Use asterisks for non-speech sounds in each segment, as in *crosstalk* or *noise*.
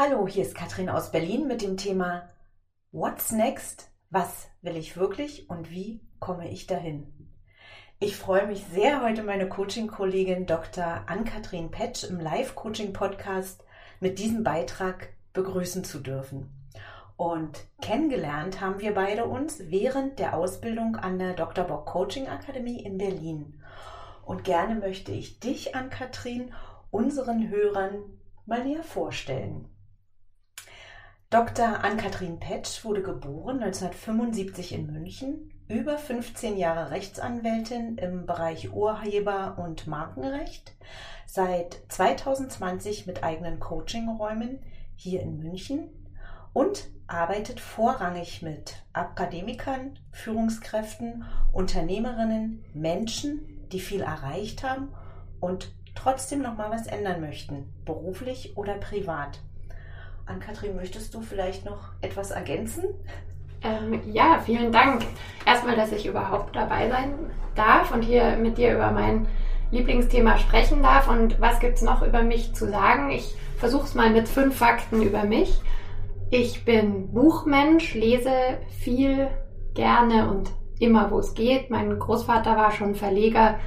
Hallo, hier ist Katrin aus Berlin mit dem Thema What's next? Was will ich wirklich und wie komme ich dahin? Ich freue mich sehr, heute meine Coaching-Kollegin Dr. Ann-Kathrin Petsch im Live-Coaching-Podcast mit diesem Beitrag begrüßen zu dürfen. Und kennengelernt haben wir beide uns während der Ausbildung an der Dr. Bock Coaching Akademie in Berlin. Und gerne möchte ich dich, Ann-Kathrin, unseren Hörern mal näher vorstellen. Dr. Ann-Kathrin Petsch wurde geboren 1975 in München, über 15 Jahre Rechtsanwältin im Bereich Urheber- und Markenrecht, seit 2020 mit eigenen Coachingräumen hier in München und arbeitet vorrangig mit Akademikern, Führungskräften, Unternehmerinnen, Menschen, die viel erreicht haben und trotzdem noch mal was ändern möchten, beruflich oder privat. Ann-Kathrin, möchtest du vielleicht noch etwas ergänzen? Ähm, ja, vielen Dank. Erstmal, dass ich überhaupt dabei sein darf und hier mit dir über mein Lieblingsthema sprechen darf. Und was gibt es noch über mich zu sagen? Ich versuche es mal mit fünf Fakten über mich. Ich bin Buchmensch, lese viel, gerne und immer, wo es geht. Mein Großvater war schon Verleger.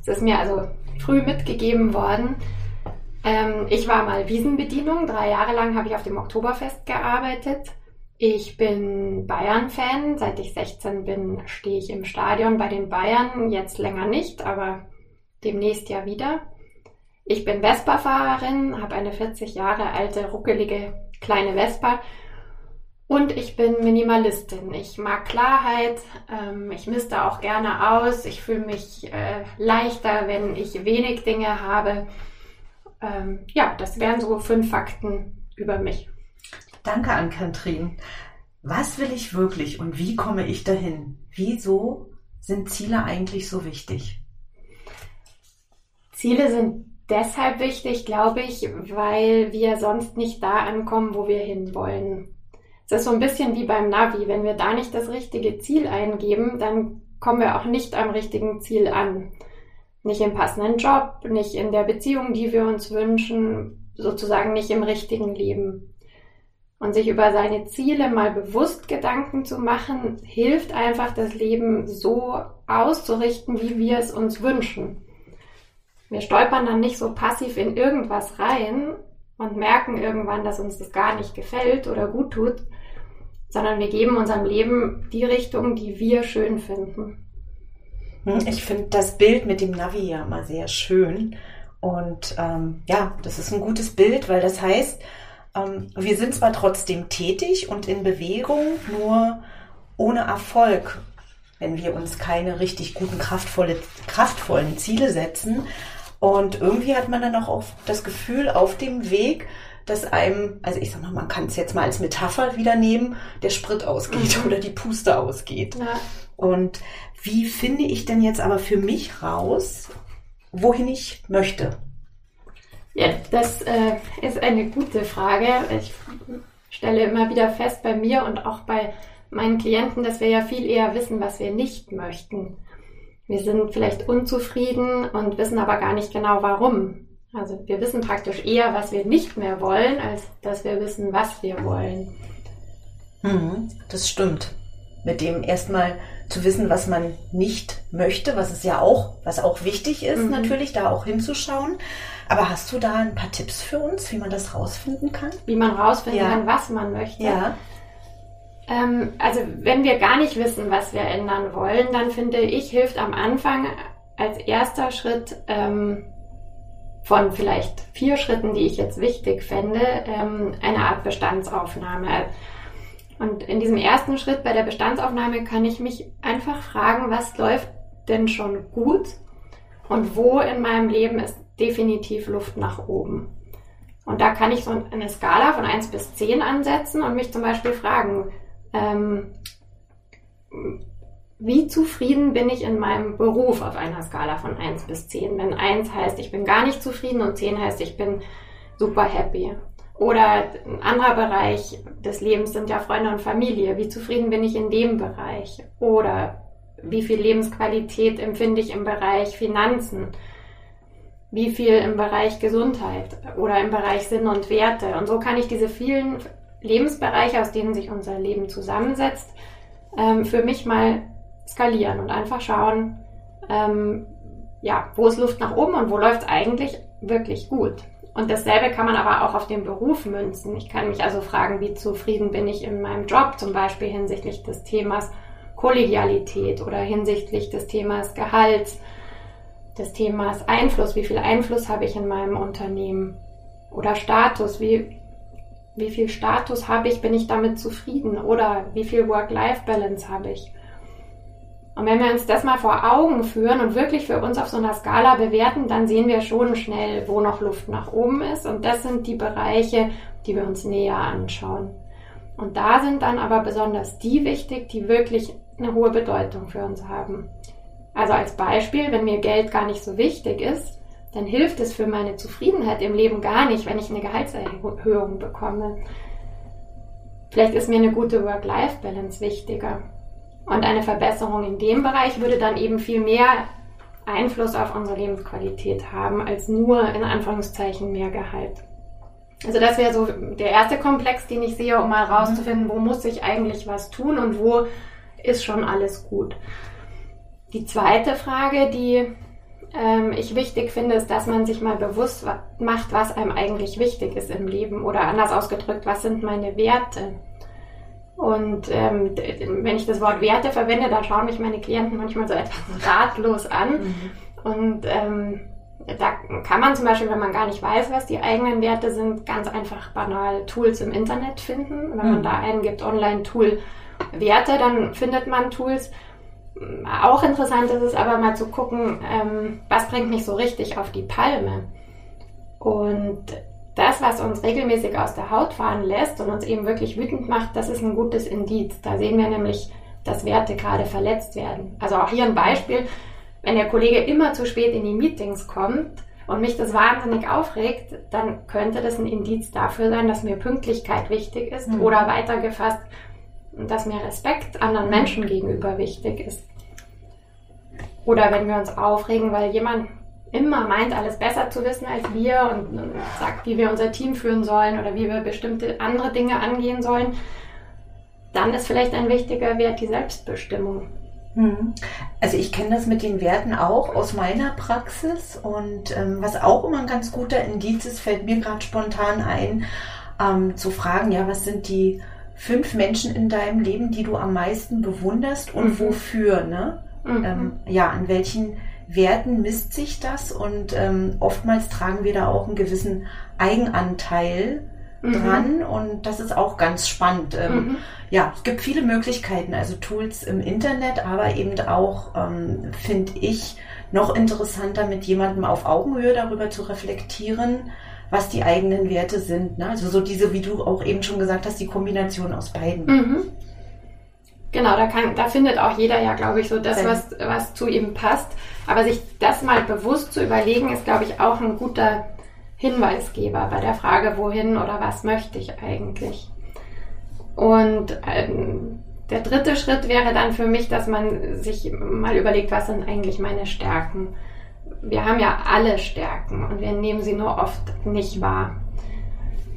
Es ist mir also früh mitgegeben worden. Ähm, ich war mal Wiesenbedienung. Drei Jahre lang habe ich auf dem Oktoberfest gearbeitet. Ich bin Bayern-Fan. Seit ich 16 bin, stehe ich im Stadion bei den Bayern. Jetzt länger nicht, aber demnächst ja wieder. Ich bin Vespa-Fahrerin, habe eine 40 Jahre alte, ruckelige kleine Vespa. Und ich bin Minimalistin. Ich mag Klarheit. Ähm, ich misste auch gerne aus. Ich fühle mich äh, leichter, wenn ich wenig Dinge habe ähm, ja, das wären so fünf Fakten über mich. Danke an Katrin. Was will ich wirklich und wie komme ich dahin? Wieso sind Ziele eigentlich so wichtig? Ziele sind deshalb wichtig, glaube ich, weil wir sonst nicht da ankommen, wo wir hinwollen. Es ist so ein bisschen wie beim Navi. Wenn wir da nicht das richtige Ziel eingeben, dann kommen wir auch nicht am richtigen Ziel an nicht im passenden Job, nicht in der Beziehung, die wir uns wünschen, sozusagen nicht im richtigen Leben. Und sich über seine Ziele mal bewusst Gedanken zu machen, hilft einfach, das Leben so auszurichten, wie wir es uns wünschen. Wir stolpern dann nicht so passiv in irgendwas rein und merken irgendwann, dass uns das gar nicht gefällt oder gut tut, sondern wir geben unserem Leben die Richtung, die wir schön finden. Hm, ich finde das Bild mit dem Navi ja immer sehr schön. Und ähm, ja, das ist ein gutes Bild, weil das heißt, ähm, wir sind zwar trotzdem tätig und in Bewegung, nur ohne Erfolg, wenn wir uns keine richtig guten, kraftvolle, kraftvollen Ziele setzen. Und irgendwie hat man dann auch das Gefühl auf dem Weg, dass einem, also ich sag mal, man kann es jetzt mal als Metapher wieder nehmen, der Sprit ausgeht mhm. oder die Puste ausgeht. Ja. Und wie finde ich denn jetzt aber für mich raus, wohin ich möchte? Ja, das äh, ist eine gute Frage. Ich stelle immer wieder fest bei mir und auch bei meinen Klienten, dass wir ja viel eher wissen, was wir nicht möchten. Wir sind vielleicht unzufrieden und wissen aber gar nicht genau warum. Also wir wissen praktisch eher, was wir nicht mehr wollen, als dass wir wissen, was wir wollen. Mhm, das stimmt. Mit dem erstmal zu wissen, was man nicht möchte, was es ja auch, was auch wichtig ist, mhm. natürlich, da auch hinzuschauen. Aber hast du da ein paar Tipps für uns, wie man das rausfinden kann? Wie man rausfinden ja. kann, was man möchte? Ja. Ähm, also wenn wir gar nicht wissen, was wir ändern wollen, dann finde ich, hilft am Anfang als erster Schritt ähm, von vielleicht vier Schritten, die ich jetzt wichtig fände, ähm, eine Art Bestandsaufnahme. Und in diesem ersten Schritt bei der Bestandsaufnahme kann ich mich einfach fragen, was läuft denn schon gut und wo in meinem Leben ist definitiv Luft nach oben. Und da kann ich so eine Skala von 1 bis 10 ansetzen und mich zum Beispiel fragen, ähm, wie zufrieden bin ich in meinem Beruf auf einer Skala von 1 bis 10? Wenn 1 heißt, ich bin gar nicht zufrieden und 10 heißt, ich bin super happy. Oder ein anderer Bereich des Lebens sind ja Freunde und Familie. Wie zufrieden bin ich in dem Bereich? Oder wie viel Lebensqualität empfinde ich im Bereich Finanzen? Wie viel im Bereich Gesundheit oder im Bereich Sinn und Werte? Und so kann ich diese vielen Lebensbereiche, aus denen sich unser Leben zusammensetzt, ähm, für mich mal skalieren und einfach schauen, ähm, ja, wo ist Luft nach oben und wo läuft es eigentlich wirklich gut. Und dasselbe kann man aber auch auf den Beruf münzen. Ich kann mich also fragen, wie zufrieden bin ich in meinem Job, zum Beispiel hinsichtlich des Themas Kollegialität oder hinsichtlich des Themas Gehalts, des Themas Einfluss, wie viel Einfluss habe ich in meinem Unternehmen oder Status, wie, wie viel Status habe ich, bin ich damit zufrieden oder wie viel Work-Life-Balance habe ich. Und wenn wir uns das mal vor Augen führen und wirklich für uns auf so einer Skala bewerten, dann sehen wir schon schnell, wo noch Luft nach oben ist. Und das sind die Bereiche, die wir uns näher anschauen. Und da sind dann aber besonders die wichtig, die wirklich eine hohe Bedeutung für uns haben. Also als Beispiel, wenn mir Geld gar nicht so wichtig ist, dann hilft es für meine Zufriedenheit im Leben gar nicht, wenn ich eine Gehaltserhöhung bekomme. Vielleicht ist mir eine gute Work-Life-Balance wichtiger. Und eine Verbesserung in dem Bereich würde dann eben viel mehr Einfluss auf unsere Lebensqualität haben, als nur in Anführungszeichen mehr Gehalt. Also das wäre so der erste Komplex, den ich sehe, um mal rauszufinden, wo muss ich eigentlich was tun und wo ist schon alles gut. Die zweite Frage, die ähm, ich wichtig finde, ist, dass man sich mal bewusst macht, was einem eigentlich wichtig ist im Leben oder anders ausgedrückt, was sind meine Werte. Und ähm, wenn ich das Wort Werte verwende, dann schauen mich meine Klienten manchmal so etwas *laughs* ratlos an. Mhm. Und ähm, da kann man zum Beispiel, wenn man gar nicht weiß, was die eigenen Werte sind, ganz einfach banal Tools im Internet finden. Wenn man mhm. da eingibt, Online-Tool Werte, dann findet man Tools. Auch interessant ist es aber mal zu gucken, ähm, was bringt mich so richtig auf die Palme. Und das, was uns regelmäßig aus der Haut fahren lässt und uns eben wirklich wütend macht, das ist ein gutes Indiz. Da sehen wir nämlich, dass Werte gerade verletzt werden. Also auch hier ein Beispiel, wenn der Kollege immer zu spät in die Meetings kommt und mich das wahnsinnig aufregt, dann könnte das ein Indiz dafür sein, dass mir Pünktlichkeit wichtig ist mhm. oder weitergefasst, dass mir Respekt anderen Menschen gegenüber wichtig ist. Oder wenn wir uns aufregen, weil jemand immer meint, alles besser zu wissen als wir und, und sagt, wie wir unser Team führen sollen oder wie wir bestimmte andere Dinge angehen sollen, dann ist vielleicht ein wichtiger Wert die Selbstbestimmung. Mhm. Also ich kenne das mit den Werten auch aus meiner Praxis und ähm, was auch immer ein ganz guter Indiz ist, fällt mir gerade spontan ein, ähm, zu fragen, ja, was sind die fünf Menschen in deinem Leben, die du am meisten bewunderst und mhm. wofür, ne? Mhm. Ähm, ja, an welchen Werten misst sich das und ähm, oftmals tragen wir da auch einen gewissen Eigenanteil mhm. dran und das ist auch ganz spannend. Ähm, mhm. Ja, es gibt viele Möglichkeiten, also Tools im Internet, aber eben auch, ähm, finde ich, noch interessanter, mit jemandem auf Augenhöhe darüber zu reflektieren, was die eigenen Werte sind. Ne? Also so diese, wie du auch eben schon gesagt hast, die Kombination aus beiden. Mhm. Genau, da, kann, da findet auch jeder ja, glaube ich, so das, was, was zu ihm passt. Aber sich das mal bewusst zu überlegen, ist, glaube ich, auch ein guter Hinweisgeber bei der Frage, wohin oder was möchte ich eigentlich. Und ähm, der dritte Schritt wäre dann für mich, dass man sich mal überlegt, was sind eigentlich meine Stärken. Wir haben ja alle Stärken und wir nehmen sie nur oft nicht wahr.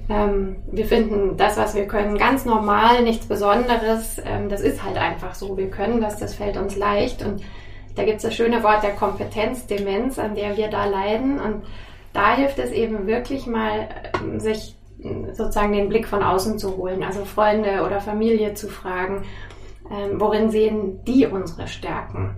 Ähm, wir finden das, was wir können, ganz normal, nichts Besonderes. Ähm, das ist halt einfach so. Wir können das, das fällt uns leicht. Und da gibt es das schöne Wort der Kompetenzdemenz, an der wir da leiden. Und da hilft es eben wirklich mal, ähm, sich sozusagen den Blick von außen zu holen, also Freunde oder Familie zu fragen, ähm, worin sehen die unsere Stärken?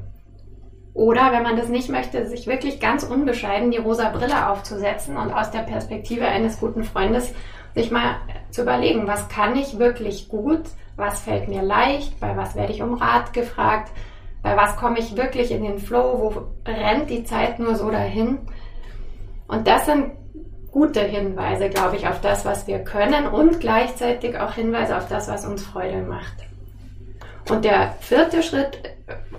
Oder wenn man das nicht möchte, sich wirklich ganz unbescheiden die rosa Brille aufzusetzen und aus der Perspektive eines guten Freundes sich mal zu überlegen, was kann ich wirklich gut, was fällt mir leicht, bei was werde ich um Rat gefragt, bei was komme ich wirklich in den Flow, wo rennt die Zeit nur so dahin. Und das sind gute Hinweise, glaube ich, auf das, was wir können und gleichzeitig auch Hinweise auf das, was uns Freude macht. Und der vierte Schritt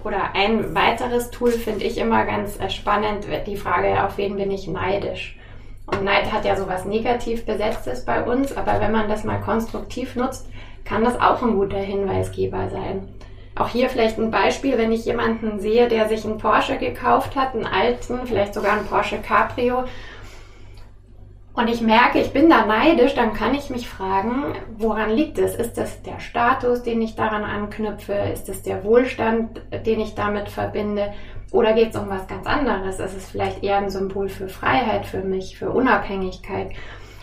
oder ein weiteres Tool finde ich immer ganz spannend, die Frage, auf wen bin ich neidisch? Und Neid hat ja sowas negativ besetztes bei uns, aber wenn man das mal konstruktiv nutzt, kann das auch ein guter Hinweisgeber sein. Auch hier vielleicht ein Beispiel, wenn ich jemanden sehe, der sich einen Porsche gekauft hat, einen alten, vielleicht sogar einen Porsche Cabrio, und ich merke, ich bin da neidisch, dann kann ich mich fragen, woran liegt es? Ist das der Status, den ich daran anknüpfe? Ist es der Wohlstand, den ich damit verbinde? Oder geht es um was ganz anderes? Ist es vielleicht eher ein Symbol für Freiheit für mich, für Unabhängigkeit?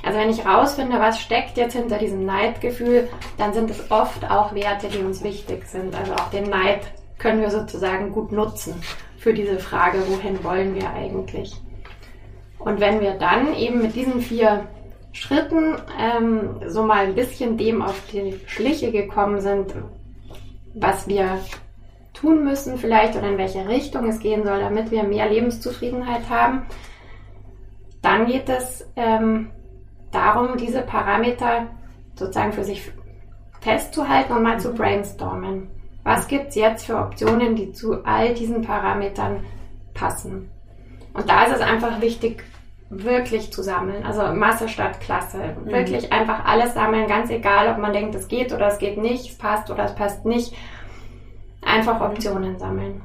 Also wenn ich rausfinde, was steckt jetzt hinter diesem Neidgefühl, dann sind es oft auch Werte, die uns wichtig sind. Also auch den Neid können wir sozusagen gut nutzen für diese Frage, wohin wollen wir eigentlich? Und wenn wir dann eben mit diesen vier Schritten ähm, so mal ein bisschen dem auf die Schliche gekommen sind, was wir tun müssen vielleicht oder in welche Richtung es gehen soll, damit wir mehr Lebenszufriedenheit haben, dann geht es ähm, darum, diese Parameter sozusagen für sich festzuhalten und mal zu brainstormen. Was gibt es jetzt für Optionen, die zu all diesen Parametern passen? Und da ist es einfach wichtig, wirklich zu sammeln. Also Masse statt Klasse. Mhm. Wirklich einfach alles sammeln, ganz egal, ob man denkt, es geht oder es geht nicht, es passt oder es passt nicht. Einfach Optionen sammeln.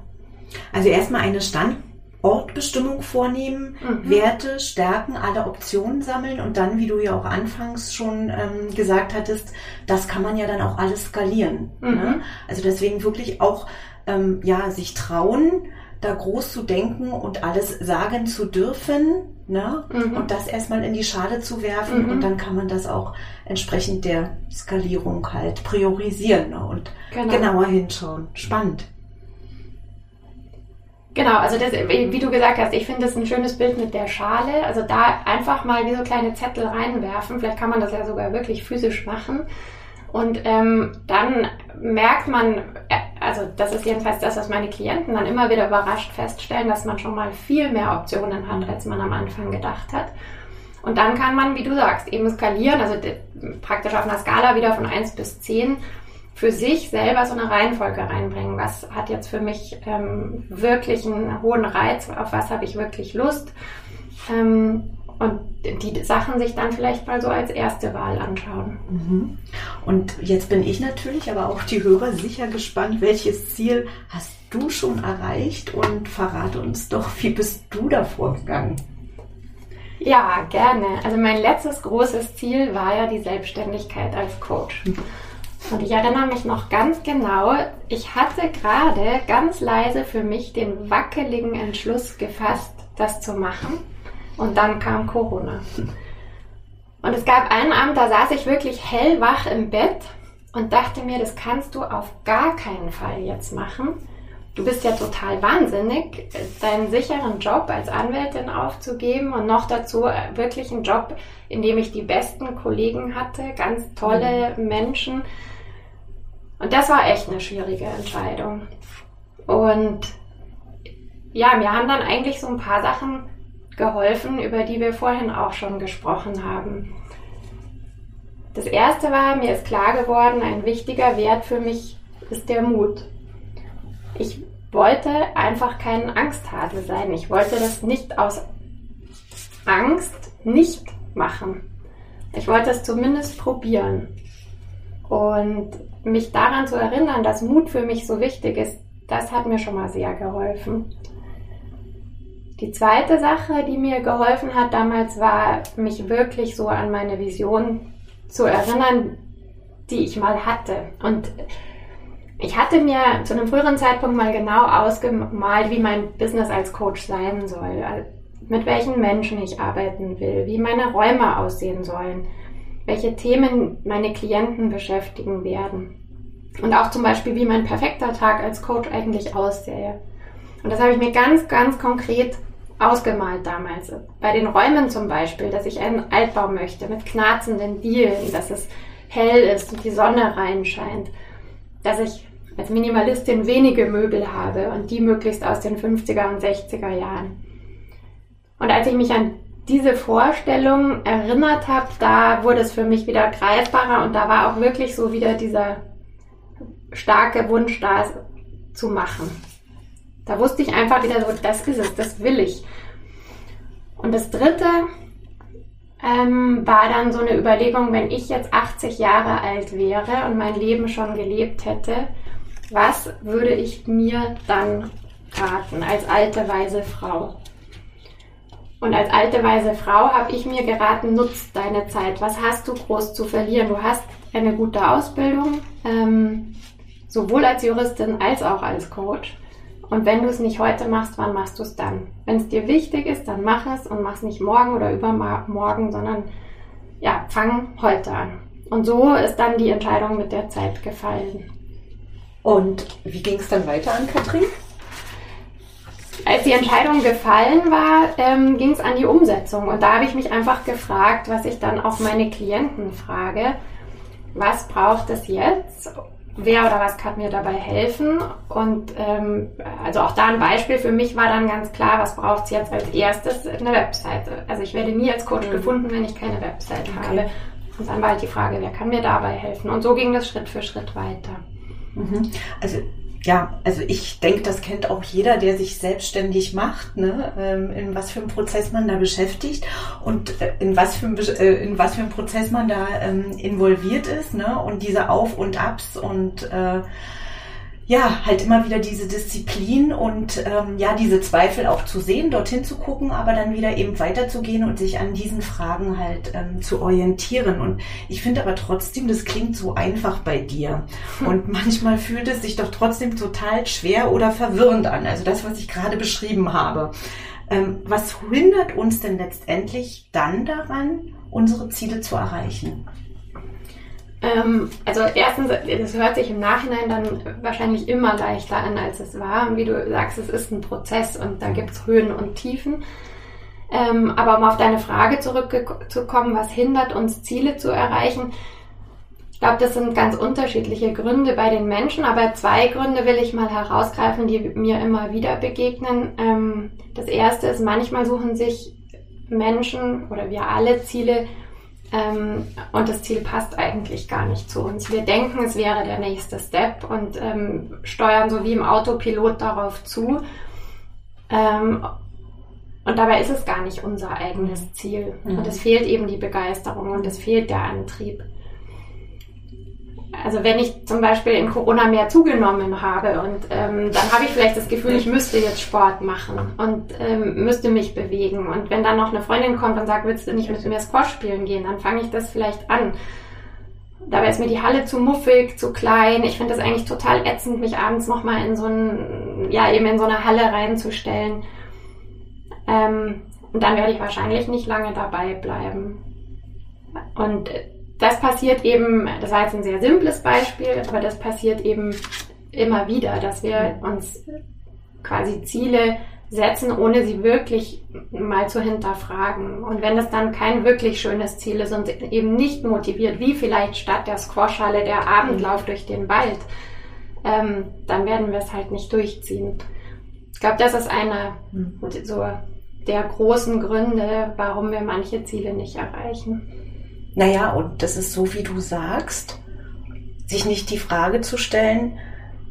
Also erstmal eine Standortbestimmung vornehmen, mhm. Werte, Stärken, alle Optionen sammeln und dann, wie du ja auch anfangs schon ähm, gesagt hattest, das kann man ja dann auch alles skalieren. Ne? Mhm. Ne? Also deswegen wirklich auch ähm, ja sich trauen, da groß zu denken und alles sagen zu dürfen ne? Mhm. und das erstmal in die Schale zu werfen mhm. und dann kann man das auch entsprechend der Skalierung halt priorisieren ne? und genau. genauer hinschauen. Spannend. Genau, also das, wie du gesagt hast, ich finde das ein schönes Bild mit der Schale. Also da einfach mal wie so kleine Zettel reinwerfen. Vielleicht kann man das ja sogar wirklich physisch machen. Und ähm, dann merkt man, äh, also das ist jedenfalls das, was meine Klienten dann immer wieder überrascht feststellen, dass man schon mal viel mehr Optionen hat, als man am Anfang gedacht hat. Und dann kann man, wie du sagst, eben skalieren, also praktisch auf einer Skala wieder von 1 bis 10 für sich selber so eine Reihenfolge reinbringen. Was hat jetzt für mich ähm, wirklich einen hohen Reiz? Auf was habe ich wirklich Lust? Ähm, und die Sachen sich dann vielleicht mal so als erste Wahl anschauen. Mhm. Und jetzt bin ich natürlich, aber auch die Hörer sicher gespannt, welches Ziel hast du schon erreicht und verrate uns doch, wie bist du da vorgegangen? Ja, gerne. Also mein letztes großes Ziel war ja die Selbstständigkeit als Coach. Und ich erinnere mich noch ganz genau, ich hatte gerade ganz leise für mich den wackeligen Entschluss gefasst, das zu machen. Und dann kam Corona. Und es gab einen Abend, da saß ich wirklich hellwach im Bett und dachte mir, das kannst du auf gar keinen Fall jetzt machen. Du bist ja total wahnsinnig, deinen sicheren Job als Anwältin aufzugeben und noch dazu wirklich einen Job, in dem ich die besten Kollegen hatte, ganz tolle mhm. Menschen. Und das war echt eine schwierige Entscheidung. Und ja, mir haben dann eigentlich so ein paar Sachen geholfen, über die wir vorhin auch schon gesprochen haben. Das erste war, mir ist klar geworden, ein wichtiger Wert für mich ist der Mut. Ich wollte einfach kein Angsthase sein. Ich wollte das nicht aus Angst nicht machen. Ich wollte es zumindest probieren. Und mich daran zu erinnern, dass Mut für mich so wichtig ist, das hat mir schon mal sehr geholfen. Die zweite Sache, die mir geholfen hat damals, war, mich wirklich so an meine Vision zu erinnern, die ich mal hatte. Und ich hatte mir zu einem früheren Zeitpunkt mal genau ausgemalt, wie mein Business als Coach sein soll, mit welchen Menschen ich arbeiten will, wie meine Räume aussehen sollen, welche Themen meine Klienten beschäftigen werden. Und auch zum Beispiel, wie mein perfekter Tag als Coach eigentlich aussähe. Und das habe ich mir ganz, ganz konkret ausgemalt damals. Bei den Räumen zum Beispiel, dass ich einen Altbau möchte mit knarzenden Dielen, dass es hell ist und die Sonne reinscheint. Dass ich als Minimalistin wenige Möbel habe und die möglichst aus den 50er und 60er Jahren. Und als ich mich an diese Vorstellung erinnert habe, da wurde es für mich wieder greifbarer und da war auch wirklich so wieder dieser starke Wunsch da, zu machen. Da wusste ich einfach wieder so, das ist es, das will ich. Und das dritte ähm, war dann so eine Überlegung, wenn ich jetzt 80 Jahre alt wäre und mein Leben schon gelebt hätte, was würde ich mir dann raten als alte, weise Frau? Und als alte, weise Frau habe ich mir geraten, nutzt deine Zeit. Was hast du groß zu verlieren? Du hast eine gute Ausbildung, ähm, sowohl als Juristin als auch als Coach. Und wenn du es nicht heute machst, wann machst du es dann? Wenn es dir wichtig ist, dann mach es und mach es nicht morgen oder übermorgen, sondern ja, fang heute an. Und so ist dann die Entscheidung mit der Zeit gefallen. Und wie ging es dann weiter an Katrin? Als die Entscheidung gefallen war, ähm, ging es an die Umsetzung. Und da habe ich mich einfach gefragt, was ich dann auch meine Klienten frage. Was braucht es jetzt? Wer oder was kann mir dabei helfen? Und ähm, also auch da ein Beispiel für mich war dann ganz klar, was braucht es jetzt als erstes? Eine Webseite. Also ich werde nie als Coach mhm. gefunden, wenn ich keine Webseite okay. habe. Und dann war halt die Frage, wer kann mir dabei helfen? Und so ging das Schritt für Schritt weiter. Mhm. Also ja, also ich denke, das kennt auch jeder, der sich selbstständig macht, ne? Ähm, in was für einem Prozess man da beschäftigt und äh, in was für, ein, äh, in was für einem Prozess man da ähm, involviert ist, ne? Und diese Auf und Abs und äh, ja, halt immer wieder diese Disziplin und ähm, ja, diese Zweifel auch zu sehen, dorthin zu gucken, aber dann wieder eben weiterzugehen und sich an diesen Fragen halt ähm, zu orientieren. Und ich finde aber trotzdem, das klingt so einfach bei dir. Und manchmal fühlt es sich doch trotzdem total schwer oder verwirrend an. Also das, was ich gerade beschrieben habe. Ähm, was hindert uns denn letztendlich dann daran, unsere Ziele zu erreichen? Ähm, also erstens, das hört sich im Nachhinein dann wahrscheinlich immer leichter an, als es war. Und wie du sagst, es ist ein Prozess und da gibt es Höhen und Tiefen. Ähm, aber um auf deine Frage zurückzukommen, was hindert uns, Ziele zu erreichen? Ich glaube, das sind ganz unterschiedliche Gründe bei den Menschen, aber zwei Gründe will ich mal herausgreifen, die mir immer wieder begegnen. Ähm, das erste ist, manchmal suchen sich Menschen oder wir alle Ziele, ähm, und das Ziel passt eigentlich gar nicht zu uns. Wir denken, es wäre der nächste Step und ähm, steuern so wie im Autopilot darauf zu. Ähm, und dabei ist es gar nicht unser eigenes Ziel. Mhm. Und es fehlt eben die Begeisterung und es fehlt der Antrieb also wenn ich zum Beispiel in Corona mehr zugenommen habe und ähm, dann habe ich vielleicht das Gefühl, ich müsste jetzt Sport machen und ähm, müsste mich bewegen. Und wenn dann noch eine Freundin kommt und sagt, willst du nicht mit mir Squash spielen gehen, dann fange ich das vielleicht an. Dabei ist mir die Halle zu muffig, zu klein. Ich finde das eigentlich total ätzend, mich abends nochmal in so ein, ja, eben in so eine Halle reinzustellen. Ähm, und dann werde ich wahrscheinlich nicht lange dabei bleiben. Und das passiert eben, das war jetzt ein sehr simples Beispiel, aber das passiert eben immer wieder, dass wir uns quasi Ziele setzen, ohne sie wirklich mal zu hinterfragen. Und wenn es dann kein wirklich schönes Ziel ist und eben nicht motiviert, wie vielleicht statt der Squashhalle der Abendlauf durch den Wald, ähm, dann werden wir es halt nicht durchziehen. Ich glaube, das ist einer so der großen Gründe, warum wir manche Ziele nicht erreichen. Naja, und das ist so, wie du sagst, sich nicht die Frage zu stellen,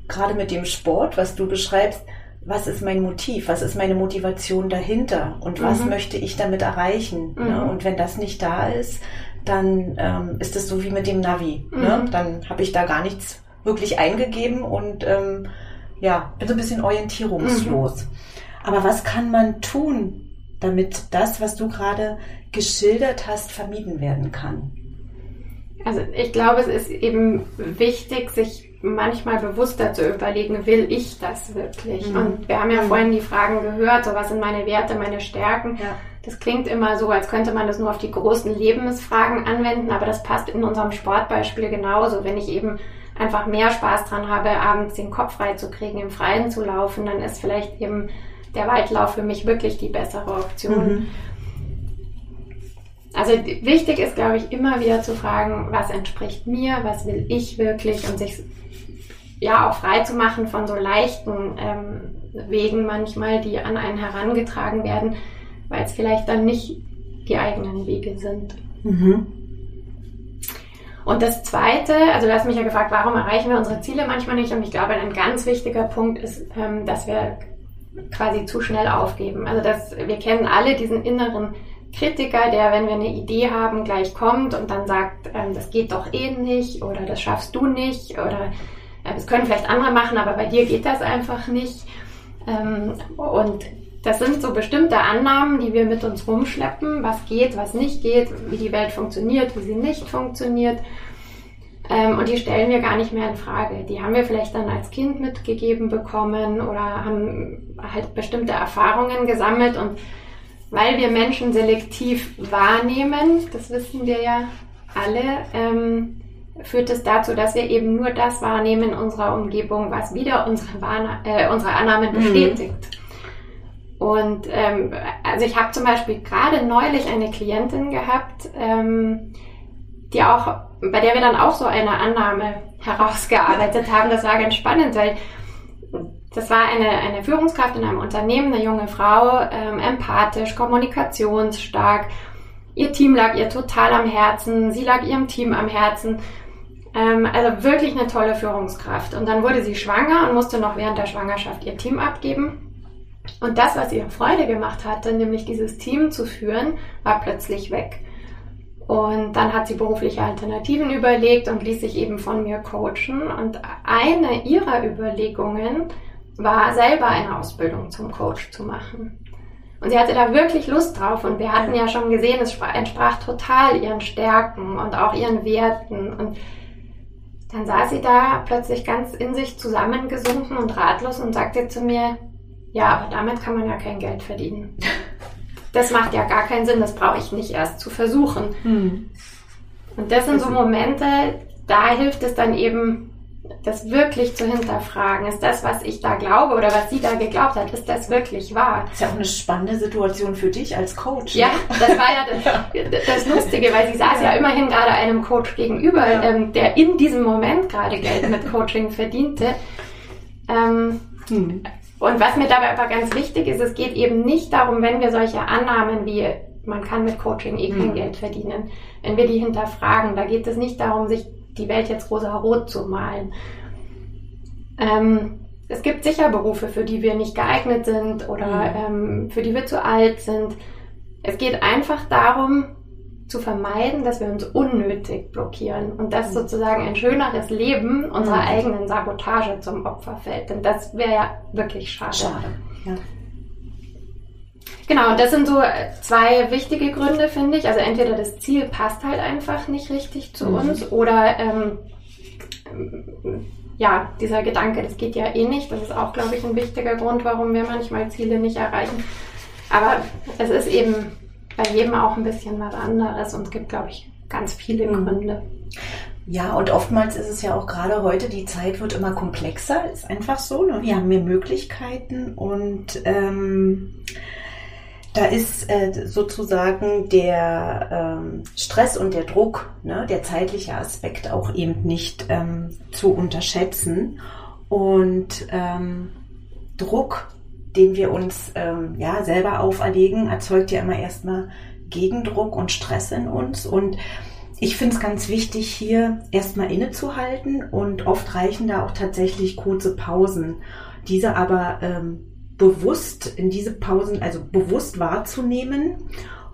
gerade mit dem Sport, was du beschreibst, was ist mein Motiv, was ist meine Motivation dahinter und was mhm. möchte ich damit erreichen. Ne? Mhm. Ne? Und wenn das nicht da ist, dann ähm, ist es so wie mit dem Navi. Ne? Mhm. Ne? Dann habe ich da gar nichts wirklich eingegeben und ähm, ja, bin so ein bisschen orientierungslos. Mhm. Aber was kann man tun, damit das, was du gerade geschildert hast, vermieden werden kann? Also ich glaube, es ist eben wichtig, sich manchmal bewusster zu überlegen, will ich das wirklich? Mhm. Und wir haben ja mhm. vorhin die Fragen gehört, so was sind meine Werte, meine Stärken. Ja. Das klingt immer so, als könnte man das nur auf die großen Lebensfragen anwenden, aber das passt in unserem Sportbeispiel genauso. Wenn ich eben einfach mehr Spaß dran habe, abends den Kopf frei zu kriegen, im Freien zu laufen, dann ist vielleicht eben der Waldlauf für mich wirklich die bessere Option. Mhm. Also wichtig ist, glaube ich, immer wieder zu fragen, was entspricht mir, was will ich wirklich und sich ja auch frei zu machen von so leichten ähm, Wegen manchmal, die an einen herangetragen werden, weil es vielleicht dann nicht die eigenen Wege sind. Mhm. Und das Zweite, also du hast mich ja gefragt, warum erreichen wir unsere Ziele manchmal nicht? Und ich glaube, ein ganz wichtiger Punkt ist, ähm, dass wir quasi zu schnell aufgeben. Also dass wir kennen alle diesen inneren Kritiker, der, wenn wir eine Idee haben, gleich kommt und dann sagt, ähm, das geht doch eh nicht oder das schaffst du nicht oder äh, das können vielleicht andere machen, aber bei dir geht das einfach nicht. Ähm, und das sind so bestimmte Annahmen, die wir mit uns rumschleppen, was geht, was nicht geht, wie die Welt funktioniert, wie sie nicht funktioniert. Ähm, und die stellen wir gar nicht mehr in Frage. Die haben wir vielleicht dann als Kind mitgegeben bekommen oder haben halt bestimmte Erfahrungen gesammelt. Und weil wir Menschen selektiv wahrnehmen, das wissen wir ja alle, ähm, führt es dazu, dass wir eben nur das wahrnehmen in unserer Umgebung, was wieder unsere, Wahrne äh, unsere Annahmen mhm. bestätigt. Mhm. Und ähm, also ich habe zum Beispiel gerade neulich eine Klientin gehabt, ähm, die auch, bei der wir dann auch so eine Annahme herausgearbeitet haben. Das war ganz spannend, weil das war eine, eine Führungskraft in einem Unternehmen, eine junge Frau, ähm, empathisch, kommunikationsstark. Ihr Team lag ihr total am Herzen, sie lag ihrem Team am Herzen. Ähm, also wirklich eine tolle Führungskraft. Und dann wurde sie schwanger und musste noch während der Schwangerschaft ihr Team abgeben. Und das, was ihr Freude gemacht hatte, nämlich dieses Team zu führen, war plötzlich weg. Und dann hat sie berufliche Alternativen überlegt und ließ sich eben von mir coachen. Und eine ihrer Überlegungen war, selber eine Ausbildung zum Coach zu machen. Und sie hatte da wirklich Lust drauf. Und wir hatten ja schon gesehen, es entsprach total ihren Stärken und auch ihren Werten. Und dann saß sie da plötzlich ganz in sich zusammengesunken und ratlos und sagte zu mir, ja, aber damit kann man ja kein Geld verdienen. Das macht ja gar keinen Sinn, das brauche ich nicht erst zu versuchen. Hm. Und das sind so Momente, da hilft es dann eben, das wirklich zu hinterfragen. Ist das, was ich da glaube oder was sie da geglaubt hat, ist das wirklich wahr? Das ist ja auch eine spannende Situation für dich als Coach. Ja, ne? das war ja *laughs* das, das Lustige, weil sie saß ja, ja immerhin gerade einem Coach gegenüber, ja. ähm, der in diesem Moment gerade Geld mit Coaching verdiente. Ähm, hm. Und was mir dabei aber ganz wichtig ist, es geht eben nicht darum, wenn wir solche Annahmen wie man kann mit Coaching eh kein mhm. Geld verdienen, wenn wir die hinterfragen, da geht es nicht darum, sich die Welt jetzt rosa-rot zu malen. Ähm, es gibt sicher Berufe, für die wir nicht geeignet sind oder mhm. ähm, für die wir zu alt sind. Es geht einfach darum, zu vermeiden, dass wir uns unnötig blockieren und dass mhm. sozusagen ein schöneres Leben unserer mhm. eigenen Sabotage zum Opfer fällt. Denn das wäre ja wirklich schade. Schade, ja. Genau, und das sind so zwei wichtige Gründe, finde ich. Also entweder das Ziel passt halt einfach nicht richtig zu mhm. uns oder ähm, ja, dieser Gedanke, das geht ja eh nicht. Das ist auch, glaube ich, ein wichtiger Grund, warum wir manchmal Ziele nicht erreichen. Aber es ist eben bei jedem auch ein bisschen was anderes und es gibt, glaube ich, ganz viele mhm. Gründe. Ja, und oftmals ist es ja auch gerade heute, die Zeit wird immer komplexer, ist einfach so. Ne? Wir haben mehr Möglichkeiten und ähm, da ist äh, sozusagen der ähm, Stress und der Druck, ne, der zeitliche Aspekt auch eben nicht ähm, zu unterschätzen. Und ähm, Druck den wir uns ähm, ja selber auferlegen, erzeugt ja immer erstmal Gegendruck und Stress in uns. Und ich finde es ganz wichtig, hier erstmal innezuhalten und oft reichen da auch tatsächlich kurze Pausen. Diese aber ähm, bewusst in diese Pausen, also bewusst wahrzunehmen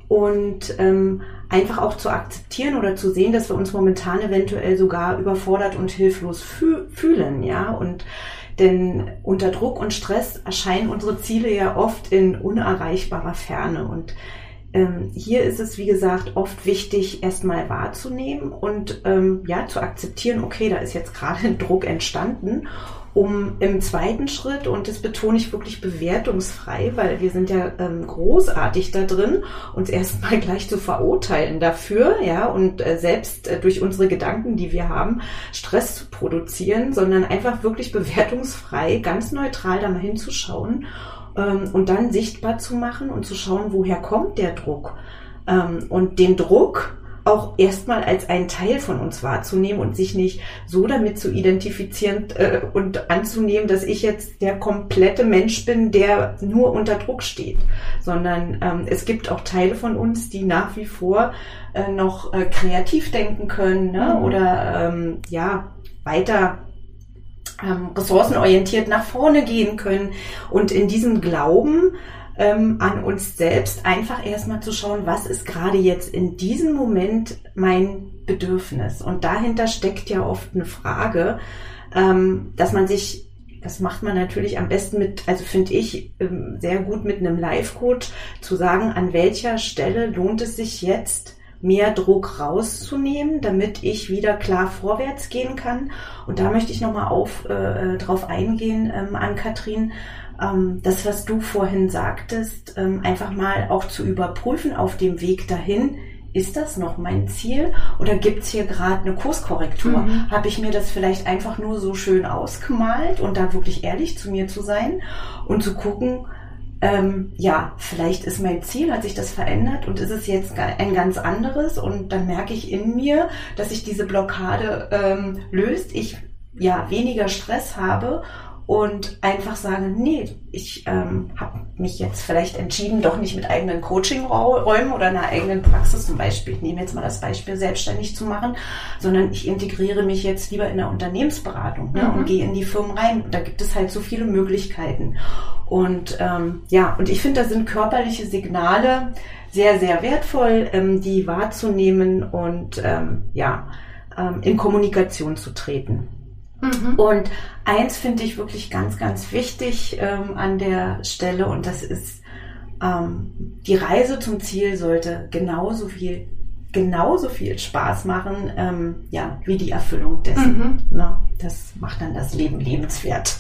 und ähm, einfach auch zu akzeptieren oder zu sehen, dass wir uns momentan eventuell sogar überfordert und hilflos fü fühlen, ja, und denn unter Druck und Stress erscheinen unsere Ziele ja oft in unerreichbarer Ferne. Und ähm, hier ist es, wie gesagt, oft wichtig, erstmal wahrzunehmen und ähm, ja, zu akzeptieren, okay, da ist jetzt gerade ein *laughs* Druck entstanden um im zweiten Schritt, und das betone ich wirklich bewertungsfrei, weil wir sind ja ähm, großartig da drin, uns erstmal *laughs* gleich zu verurteilen dafür, ja, und äh, selbst äh, durch unsere Gedanken, die wir haben, Stress zu produzieren, sondern einfach wirklich bewertungsfrei, ganz neutral da mal hinzuschauen ähm, und dann sichtbar zu machen und zu schauen, woher kommt der Druck. Ähm, und den Druck auch erstmal als einen Teil von uns wahrzunehmen und sich nicht so damit zu identifizieren äh, und anzunehmen, dass ich jetzt der komplette Mensch bin, der nur unter Druck steht, sondern ähm, es gibt auch Teile von uns, die nach wie vor äh, noch äh, kreativ denken können ne? Mhm. oder ähm, ja weiter ähm, ressourcenorientiert nach vorne gehen können und in diesem Glauben ähm, an uns selbst einfach erstmal zu schauen, was ist gerade jetzt in diesem Moment mein Bedürfnis. Und dahinter steckt ja oft eine Frage, ähm, dass man sich das macht man natürlich am besten mit, also finde ich ähm, sehr gut mit einem Live-Coach zu sagen, an welcher Stelle lohnt es sich jetzt, mehr Druck rauszunehmen, damit ich wieder klar vorwärts gehen kann. Und da möchte ich nochmal auf, äh, drauf eingehen, ähm, an Katrin, ähm, das, was du vorhin sagtest, ähm, einfach mal auch zu überprüfen auf dem Weg dahin. Ist das noch mein Ziel oder gibt's hier gerade eine Kurskorrektur? Mhm. Habe ich mir das vielleicht einfach nur so schön ausgemalt und da wirklich ehrlich zu mir zu sein und zu gucken, ähm, ja, vielleicht ist mein Ziel, hat sich das verändert und ist es jetzt ein ganz anderes und dann merke ich in mir, dass sich diese Blockade ähm, löst, ich ja weniger Stress habe und einfach sagen, nee, ich ähm, habe mich jetzt vielleicht entschieden, doch nicht mit eigenen Coaching-Räumen oder einer eigenen Praxis zum Beispiel, ich nehme jetzt mal das Beispiel, selbstständig zu machen, sondern ich integriere mich jetzt lieber in der Unternehmensberatung ne, mhm. und gehe in die Firmen rein. Da gibt es halt so viele Möglichkeiten. Und ähm, ja, und ich finde, da sind körperliche Signale sehr, sehr wertvoll, ähm, die wahrzunehmen und ähm, ja, ähm, in Kommunikation zu treten. Mhm. Und eins finde ich wirklich ganz, ganz wichtig ähm, an der Stelle und das ist, ähm, die Reise zum Ziel sollte genauso viel, genauso viel Spaß machen, ähm, ja, wie die Erfüllung dessen. Mhm. Ne? Das macht dann das Leben lebenswert.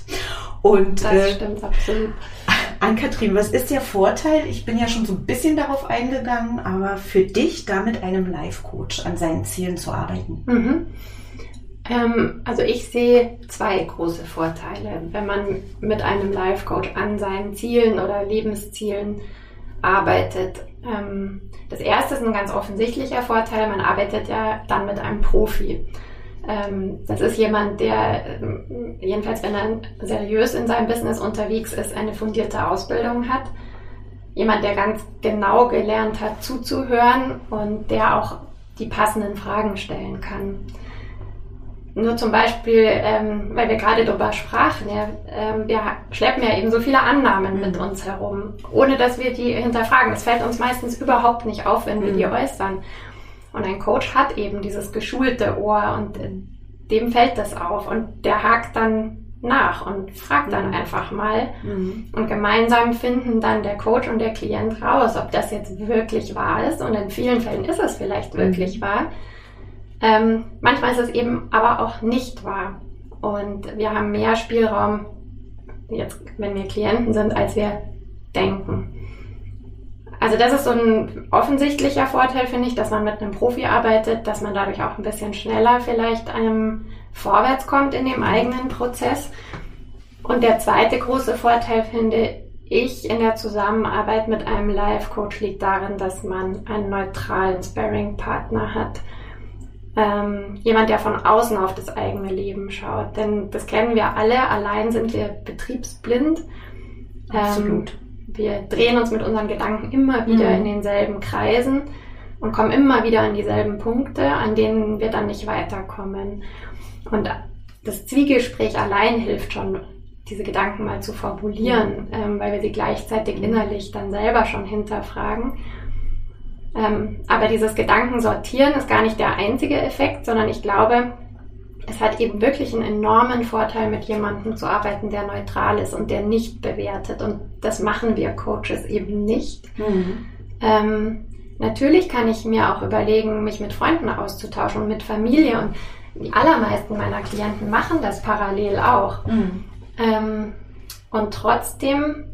Und, das äh, stimmt absolut. *laughs* Ann-Kathrin, was ist der Vorteil? Ich bin ja schon so ein bisschen darauf eingegangen, aber für dich da mit einem Life-Coach an seinen Zielen zu arbeiten. Mhm. Ähm, also ich sehe zwei große Vorteile, wenn man mit einem Life Coach an seinen Zielen oder Lebenszielen arbeitet. Ähm, das erste ist ein ganz offensichtlicher Vorteil, man arbeitet ja dann mit einem Profi. Ähm, das ist jemand, der, jedenfalls wenn er seriös in seinem Business unterwegs ist, eine fundierte Ausbildung hat. Jemand, der ganz genau gelernt hat zuzuhören und der auch die passenden Fragen stellen kann. Nur zum Beispiel, ähm, weil wir gerade darüber sprachen, ja, ähm, wir schleppen ja eben so viele Annahmen mit mhm. uns herum, ohne dass wir die hinterfragen. Das fällt uns meistens überhaupt nicht auf, wenn wir die mhm. äußern. Und ein Coach hat eben dieses geschulte Ohr und äh, dem fällt das auf und der hakt dann nach und fragt dann mhm. einfach mal. Mhm. Und gemeinsam finden dann der Coach und der Klient raus, ob das jetzt wirklich wahr ist. Und in vielen Fällen ist es vielleicht mhm. wirklich wahr. Ähm, manchmal ist es eben aber auch nicht wahr. Und wir haben mehr Spielraum, jetzt, wenn wir Klienten sind, als wir denken. Also das ist so ein offensichtlicher Vorteil, finde ich, dass man mit einem Profi arbeitet, dass man dadurch auch ein bisschen schneller vielleicht einem vorwärts kommt in dem eigenen Prozess. Und der zweite große Vorteil finde ich in der Zusammenarbeit mit einem Life-Coach liegt darin, dass man einen neutralen Sparring-Partner hat ähm, jemand, der von außen auf das eigene Leben schaut. Denn das kennen wir alle, allein sind wir betriebsblind. Absolut. Ähm, wir drehen uns mit unseren Gedanken immer wieder mhm. in denselben Kreisen und kommen immer wieder an dieselben Punkte, an denen wir dann nicht weiterkommen. Und das Zwiegespräch allein hilft schon, diese Gedanken mal zu formulieren, mhm. ähm, weil wir sie gleichzeitig innerlich dann selber schon hinterfragen ähm, aber dieses Gedankensortieren ist gar nicht der einzige Effekt, sondern ich glaube, es hat eben wirklich einen enormen Vorteil, mit jemandem zu arbeiten, der neutral ist und der nicht bewertet. Und das machen wir Coaches eben nicht. Mhm. Ähm, natürlich kann ich mir auch überlegen, mich mit Freunden auszutauschen und mit Familie. Und die allermeisten meiner Klienten machen das parallel auch. Mhm. Ähm, und trotzdem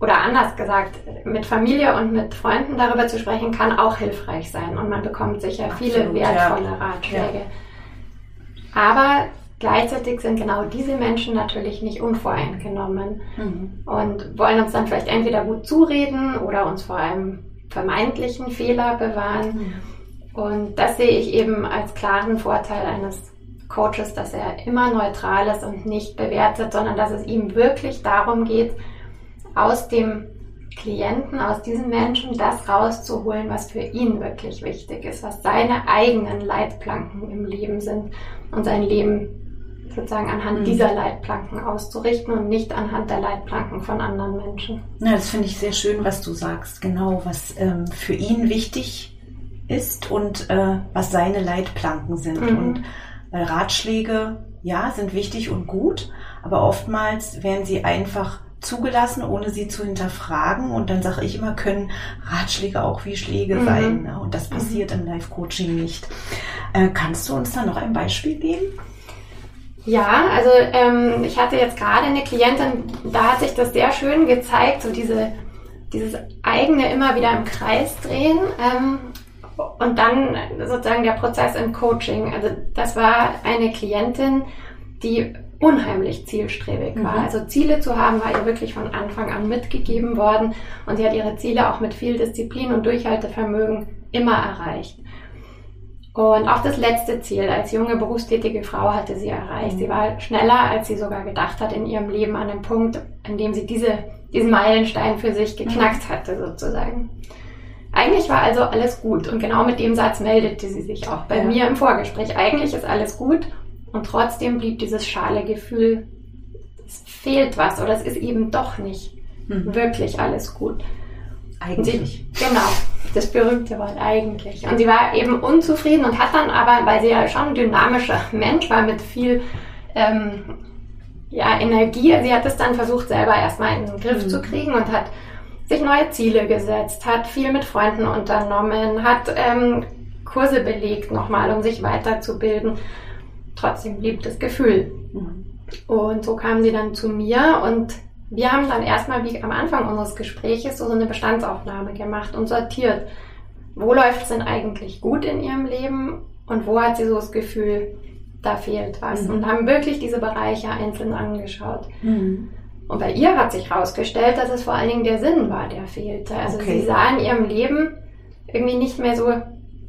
oder anders gesagt, mit Familie und mit Freunden darüber zu sprechen, kann auch hilfreich sein und man bekommt sicher Absolut, viele wertvolle ja. Ratschläge. Ja. Aber gleichzeitig sind genau diese Menschen natürlich nicht unvoreingenommen mhm. und wollen uns dann vielleicht entweder gut zureden oder uns vor einem vermeintlichen Fehler bewahren. Mhm. Und das sehe ich eben als klaren Vorteil eines Coaches, dass er immer neutral ist und nicht bewertet, sondern dass es ihm wirklich darum geht, aus dem Klienten, aus diesen Menschen das rauszuholen, was für ihn wirklich wichtig ist, was seine eigenen Leitplanken im Leben sind und sein Leben sozusagen anhand mhm. dieser Leitplanken auszurichten und nicht anhand der Leitplanken von anderen Menschen. Ja, das finde ich sehr schön, was du sagst. Genau, was ähm, für ihn wichtig ist und äh, was seine Leitplanken sind. Mhm. Und weil Ratschläge, ja, sind wichtig und gut, aber oftmals werden sie einfach zugelassen, ohne sie zu hinterfragen. Und dann sage ich immer, können Ratschläge auch wie Schläge mhm. sein. Ne? Und das mhm. passiert mhm. im Live-Coaching nicht. Äh, kannst du uns da noch ein Beispiel geben? Ja, also ähm, ich hatte jetzt gerade eine Klientin, da hat sich das sehr schön gezeigt, so diese, dieses eigene immer wieder im Kreis drehen. Ähm, und dann sozusagen der Prozess im Coaching. Also das war eine Klientin, die unheimlich zielstrebig war. Mhm. Also Ziele zu haben, war ihr wirklich von Anfang an mitgegeben worden und sie hat ihre Ziele auch mit viel Disziplin und Durchhaltevermögen immer erreicht. Und auch das letzte Ziel als junge berufstätige Frau hatte sie erreicht. Sie mhm. war schneller, als sie sogar gedacht hat in ihrem Leben an dem Punkt, an dem sie diese, diesen Meilenstein für sich geknackt mhm. hatte sozusagen. Eigentlich war also alles gut und genau mit dem Satz meldete sie sich auch bei ja. mir im Vorgespräch. Eigentlich ist alles gut und trotzdem blieb dieses schale Gefühl, es fehlt was oder es ist eben doch nicht mhm. wirklich alles gut. Eigentlich. Sie, genau, das berühmte Wort eigentlich. Und sie war eben unzufrieden und hat dann aber, weil sie ja schon ein dynamischer *laughs* Mensch war mit viel ähm, ja, Energie, sie hat es dann versucht, selber erstmal in den Griff mhm. zu kriegen und hat sich neue Ziele gesetzt, hat viel mit Freunden unternommen, hat ähm, Kurse belegt nochmal, um sich weiterzubilden. Trotzdem blieb das Gefühl. Mhm. Und so kam sie dann zu mir und wir haben dann erstmal wie am Anfang unseres Gesprächs so eine Bestandsaufnahme gemacht und sortiert. Wo läuft es denn eigentlich gut in ihrem Leben und wo hat sie so das Gefühl, da fehlt was? Mhm. Und haben wirklich diese Bereiche einzeln angeschaut. Mhm. Und bei ihr hat sich herausgestellt, dass es vor allen Dingen der Sinn war, der fehlte. Also okay. sie sah in ihrem Leben irgendwie nicht mehr so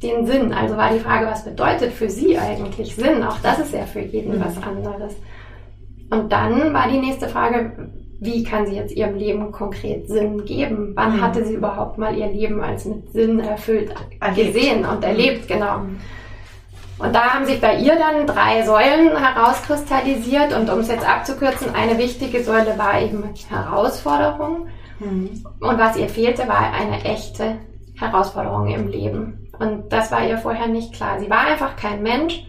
den Sinn. Also war die Frage, was bedeutet für sie eigentlich Sinn? Auch das ist ja für jeden mhm. was anderes. Und dann war die nächste Frage, wie kann sie jetzt ihrem Leben konkret Sinn geben? Wann mhm. hatte sie überhaupt mal ihr Leben als mit Sinn erfüllt erlebt. gesehen und erlebt? Genau. Mhm. Und da haben sich bei ihr dann drei Säulen herauskristallisiert. Und um es jetzt abzukürzen, eine wichtige Säule war eben Herausforderung. Mhm. Und was ihr fehlte, war eine echte Herausforderung im Leben. Und das war ihr vorher nicht klar. Sie war einfach kein Mensch,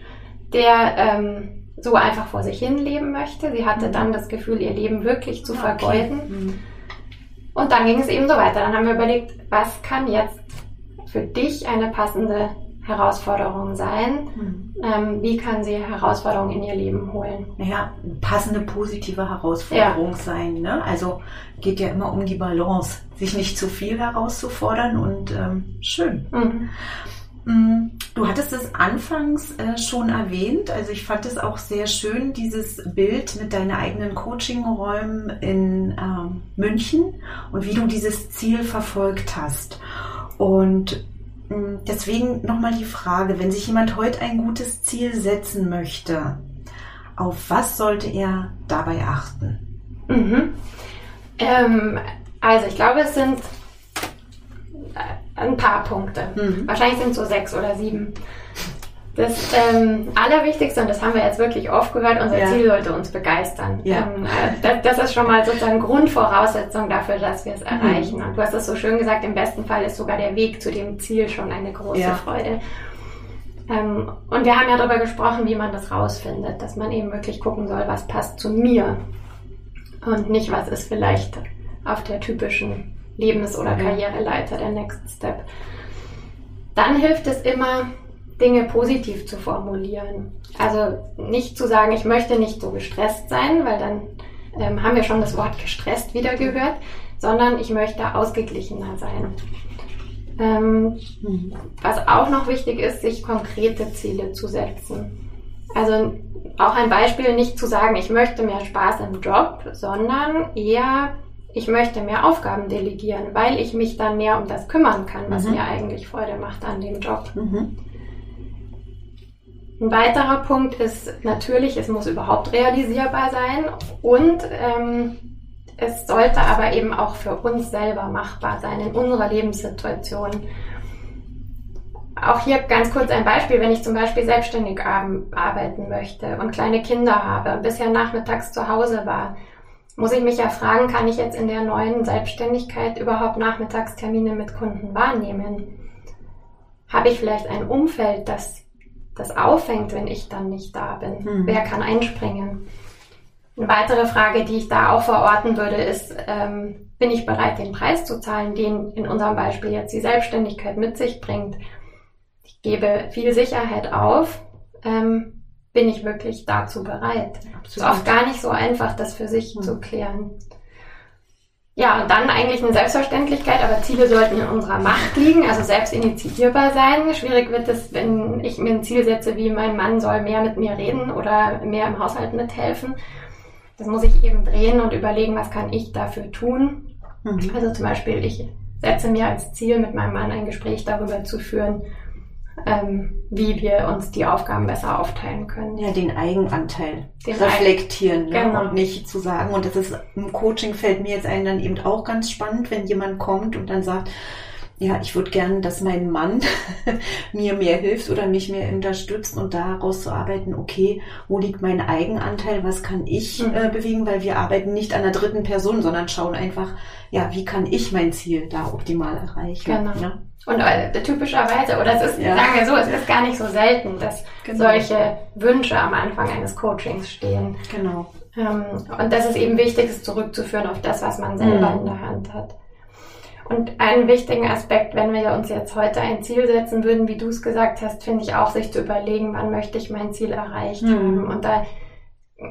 der ähm, so einfach vor sich hin leben möchte. Sie hatte mhm. dann das Gefühl, ihr Leben wirklich zu ah, vergeuden. Okay. Mhm. Und dann ging es eben so weiter. Dann haben wir überlegt, was kann jetzt für dich eine passende Herausforderung sein? Mhm. Ähm, wie kann sie Herausforderungen in ihr Leben holen? Naja, passende positive Herausforderung ja. sein. Ne? Also geht ja immer um die Balance, sich nicht zu viel herauszufordern und ähm, schön. Mhm. Mm, du hattest es anfangs äh, schon erwähnt, also ich fand es auch sehr schön, dieses Bild mit deinen eigenen Coachingräumen in ähm, München und wie du dieses Ziel verfolgt hast. Und deswegen nochmal die Frage, wenn sich jemand heute ein gutes Ziel setzen möchte, auf was sollte er dabei achten? Mhm. Ähm, also ich glaube, es sind äh, ein paar Punkte. Mhm. Wahrscheinlich sind es so sechs oder sieben. Das ähm, Allerwichtigste, und das haben wir jetzt wirklich oft gehört, unser ja. Ziel sollte uns begeistern. Ja. Ähm, äh, das, das, ist schon mal sozusagen Grundvoraussetzung dafür, dass wir es mhm. erreichen. Mhm. Und du hast es so schön gesagt, im besten Fall ist sogar der Weg zu dem Ziel schon eine große ja. Freude. Ähm, und wir haben ja darüber gesprochen, wie man das rausfindet, dass man eben wirklich gucken soll, was passt zu mir und nicht, was ist vielleicht auf der typischen Lebens- oder Karriereleiter der Next Step. Dann hilft es immer, Dinge positiv zu formulieren. Also nicht zu sagen, ich möchte nicht so gestresst sein, weil dann ähm, haben wir schon das Wort gestresst wieder gehört, sondern ich möchte ausgeglichener sein. Ähm, was auch noch wichtig ist, sich konkrete Ziele zu setzen. Also auch ein Beispiel, nicht zu sagen, ich möchte mehr Spaß im Job, sondern eher ich möchte mehr Aufgaben delegieren, weil ich mich dann mehr um das kümmern kann, was mhm. mir eigentlich Freude macht an dem Job. Mhm. Ein weiterer Punkt ist natürlich, es muss überhaupt realisierbar sein und ähm, es sollte aber eben auch für uns selber machbar sein in unserer Lebenssituation. Auch hier ganz kurz ein Beispiel, wenn ich zum Beispiel selbstständig arbeiten möchte und kleine Kinder habe und bisher nachmittags zu Hause war, muss ich mich ja fragen, kann ich jetzt in der neuen Selbstständigkeit überhaupt Nachmittagstermine mit Kunden wahrnehmen? Habe ich vielleicht ein Umfeld, das das auffängt, wenn ich dann nicht da bin? Mhm. Wer kann einspringen? Eine weitere Frage, die ich da auch verorten würde, ist, ähm, bin ich bereit, den Preis zu zahlen, den in unserem Beispiel jetzt die Selbstständigkeit mit sich bringt? Ich gebe viel Sicherheit auf. Ähm, bin ich wirklich dazu bereit? Es ist oft gar nicht so einfach, das für sich mhm. zu klären. Ja, und dann eigentlich eine Selbstverständlichkeit, aber Ziele sollten in unserer Macht liegen, also selbst initiierbar sein. Schwierig wird es, wenn ich mir ein Ziel setze, wie mein Mann soll mehr mit mir reden oder mehr im Haushalt mithelfen. Das muss ich eben drehen und überlegen, was kann ich dafür tun. Mhm. Also zum Beispiel, ich setze mir als Ziel, mit meinem Mann ein Gespräch darüber zu führen, ähm, wie wir uns die Aufgaben besser aufteilen können. Ja, den Eigenanteil den reflektieren Eigen, ne? genau. und nicht zu sagen. Und das ist im Coaching fällt mir jetzt ein dann eben auch ganz spannend, wenn jemand kommt und dann sagt, ja, ich würde gerne, dass mein Mann *laughs* mir mehr hilft oder mich mehr unterstützt und daraus zu arbeiten, okay, wo liegt mein Eigenanteil, was kann ich mhm. äh, bewegen, weil wir arbeiten nicht an der dritten Person, sondern schauen einfach, ja, wie kann ich mein Ziel da optimal erreichen. Genau. Ja? Und äh, typischerweise, oder es ist, ja. sagen wir so, es ist gar nicht so selten, dass genau. solche Wünsche am Anfang eines Coachings stehen. Genau. Ähm, und das ist eben wichtig, es zurückzuführen auf das, was man selber mhm. in der Hand hat. Und einen wichtigen Aspekt, wenn wir uns jetzt heute ein Ziel setzen würden, wie du es gesagt hast, finde ich auch, sich zu überlegen, wann möchte ich mein Ziel erreicht mhm. haben. Und da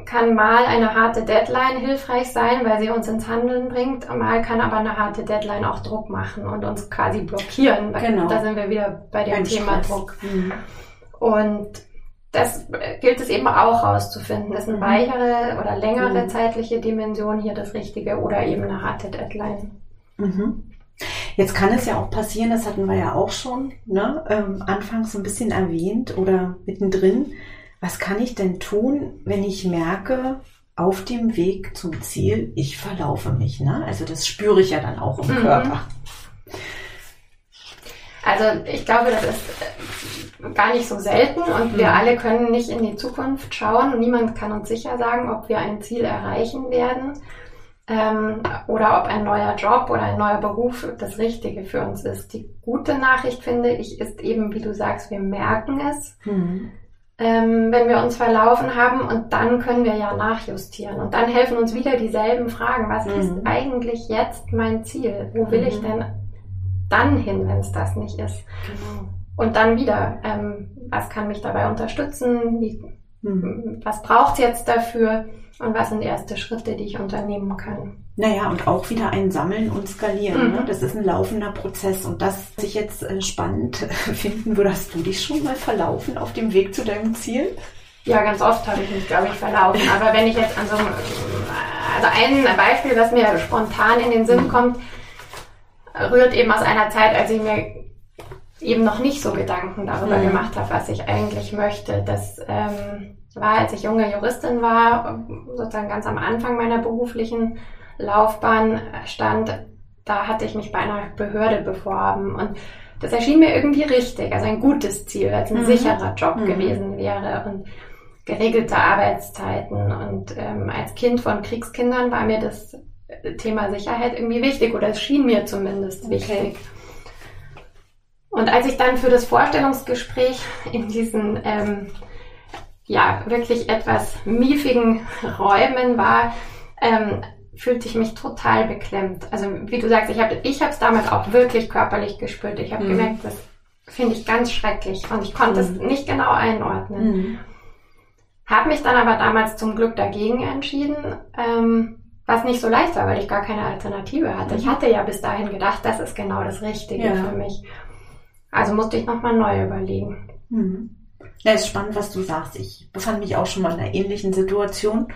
kann mal eine harte Deadline hilfreich sein, weil sie uns ins Handeln bringt. Mal kann aber eine harte Deadline auch Druck machen und uns quasi blockieren. Genau. Da sind wir wieder bei dem Beim Thema Stress. Druck. Mhm. Und das gilt es eben auch rauszufinden. Ist eine mhm. weichere oder längere mhm. zeitliche Dimension hier das Richtige oder eben eine harte Deadline? Mhm. Jetzt kann es ja auch passieren, das hatten wir ja auch schon ne, ähm, anfangs ein bisschen erwähnt oder mittendrin. Was kann ich denn tun, wenn ich merke, auf dem Weg zum Ziel, ich verlaufe mich? Ne? Also das spüre ich ja dann auch im mhm. Körper. Also ich glaube, das ist äh, gar nicht so selten und wir mhm. alle können nicht in die Zukunft schauen. Niemand kann uns sicher sagen, ob wir ein Ziel erreichen werden ähm, oder ob ein neuer Job oder ein neuer Beruf das Richtige für uns ist. Die gute Nachricht, finde ich, ist eben, wie du sagst, wir merken es, mhm. Ähm, wenn wir uns verlaufen haben und dann können wir ja nachjustieren und dann helfen uns wieder dieselben Fragen. Was mhm. ist eigentlich jetzt mein Ziel? Wo will mhm. ich denn dann hin, wenn es das nicht ist? Genau. Und dann wieder, ähm, was kann mich dabei unterstützen? Wie, mhm. Was braucht es jetzt dafür? Und was sind erste Schritte, die ich unternehmen kann? Naja, und auch wieder ein Sammeln und Skalieren. Mhm. Ne? Das ist ein laufender Prozess. Und das sich jetzt äh, spannend *laughs* finden, würdest du dich schon mal verlaufen auf dem Weg zu deinem Ziel? Ja, ganz oft habe ich mich, glaube ich, verlaufen. Aber wenn ich jetzt an so einem, also ein Beispiel, was mir spontan in den Sinn kommt, rührt eben aus einer Zeit, als ich mir eben noch nicht so Gedanken darüber mhm. gemacht habe, was ich eigentlich möchte. Das ähm, war, als ich junge Juristin war, sozusagen ganz am Anfang meiner beruflichen Laufbahn stand, da hatte ich mich bei einer Behörde beworben und das erschien mir irgendwie richtig, also ein gutes Ziel, es ein mhm. sicherer Job mhm. gewesen wäre und geregelte Arbeitszeiten. Und ähm, als Kind von Kriegskindern war mir das Thema Sicherheit irgendwie wichtig oder es schien mir zumindest okay. wichtig. Und als ich dann für das Vorstellungsgespräch in diesen ähm, ja wirklich etwas miefigen Räumen war, ähm, fühlte ich mich total beklemmt. Also wie du sagst, ich habe ich es damals auch wirklich körperlich gespürt. Ich habe mhm. gemerkt, das finde ich ganz schrecklich und ich konnte mhm. es nicht genau einordnen. Mhm. Habe mich dann aber damals zum Glück dagegen entschieden, ähm, was nicht so leicht war, weil ich gar keine Alternative hatte. Ich mhm. hatte ja bis dahin gedacht, das ist genau das Richtige ja. für mich. Also musste ich nochmal neu überlegen. Ja, ist spannend, was du sagst. Ich befand mich auch schon mal in einer ähnlichen Situation